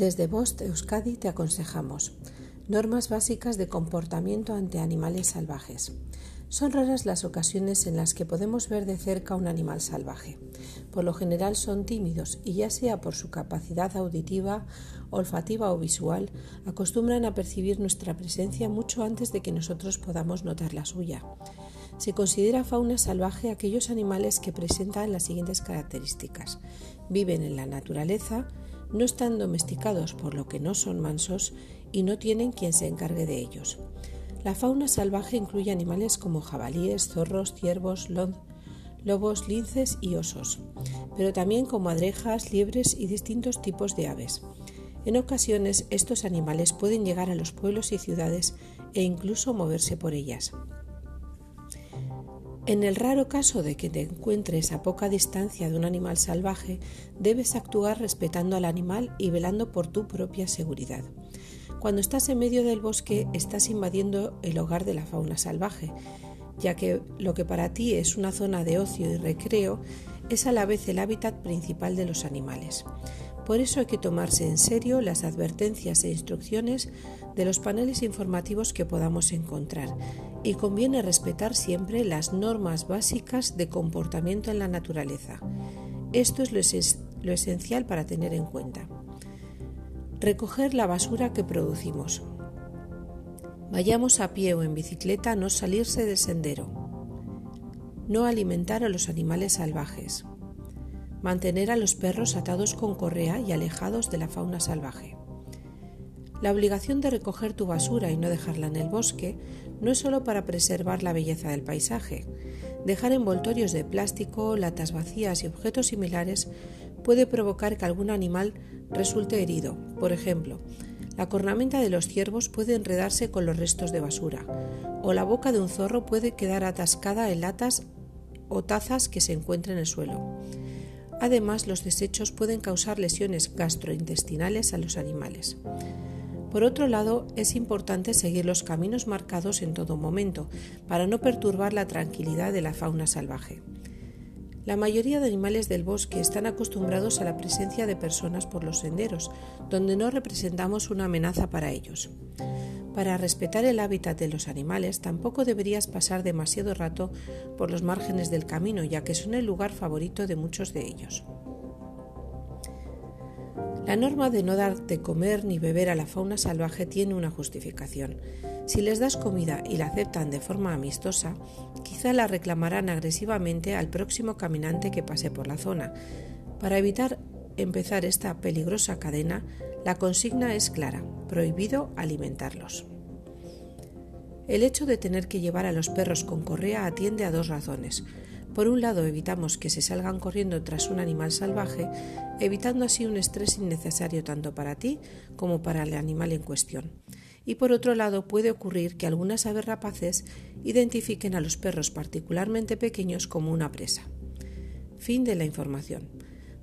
Desde Bost Euskadi te aconsejamos normas básicas de comportamiento ante animales salvajes. Son raras las ocasiones en las que podemos ver de cerca un animal salvaje. Por lo general son tímidos y ya sea por su capacidad auditiva, olfativa o visual, acostumbran a percibir nuestra presencia mucho antes de que nosotros podamos notar la suya. Se considera fauna salvaje aquellos animales que presentan las siguientes características. Viven en la naturaleza, no están domesticados por lo que no son mansos y no tienen quien se encargue de ellos. La fauna salvaje incluye animales como jabalíes, zorros, ciervos, lobos, linces y osos, pero también como adrejas, liebres y distintos tipos de aves. En ocasiones estos animales pueden llegar a los pueblos y ciudades e incluso moverse por ellas. En el raro caso de que te encuentres a poca distancia de un animal salvaje, debes actuar respetando al animal y velando por tu propia seguridad. Cuando estás en medio del bosque, estás invadiendo el hogar de la fauna salvaje, ya que lo que para ti es una zona de ocio y recreo es a la vez el hábitat principal de los animales. Por eso hay que tomarse en serio las advertencias e instrucciones de los paneles informativos que podamos encontrar y conviene respetar siempre las normas básicas de comportamiento en la naturaleza. Esto es lo, esencial para tener en cuenta. Recoger la basura que producimos. Vayamos a pie o en bicicleta, no salirse del sendero. No alimentar a los animales salvajes. Mantener a los perros atados con correa y alejados de la fauna salvaje. La obligación de recoger tu basura y no dejarla en el bosque no es solo para preservar la belleza del paisaje. Dejar envoltorios de plástico, latas vacías y objetos similares puede provocar que algún animal resulte herido. Por ejemplo, la cornamenta de los ciervos puede enredarse con los restos de basura, o la boca de un zorro puede quedar atascada en latas o tazas que se encuentren en el suelo. Además, los desechos pueden causar lesiones gastrointestinales a los animales. Por otro lado, es importante seguir los caminos marcados en todo momento para no perturbar la tranquilidad de la fauna salvaje. La mayoría de animales del bosque están acostumbrados a la presencia de personas por los senderos, donde no representamos una amenaza para ellos. Para respetar el hábitat de los animales tampoco deberías pasar demasiado rato por los márgenes del camino, ya que son el lugar favorito de muchos de ellos. La norma de no dar de comer ni beber a la fauna salvaje tiene una justificación. Si les das comida y la aceptan de forma amistosa, quizá la reclamarán agresivamente al próximo caminante que pase por la zona. Para evitar empezar esta peligrosa cadena, la consigna es clara, prohibido alimentarlos. El hecho de tener que llevar a los perros con correa atiende a dos razones. Por un lado, evitamos que se salgan corriendo tras un animal salvaje, evitando así un estrés innecesario tanto para ti como para el animal en cuestión. Y por otro lado, puede ocurrir que algunas aves rapaces identifiquen a los perros particularmente pequeños como una presa. Fin de la información.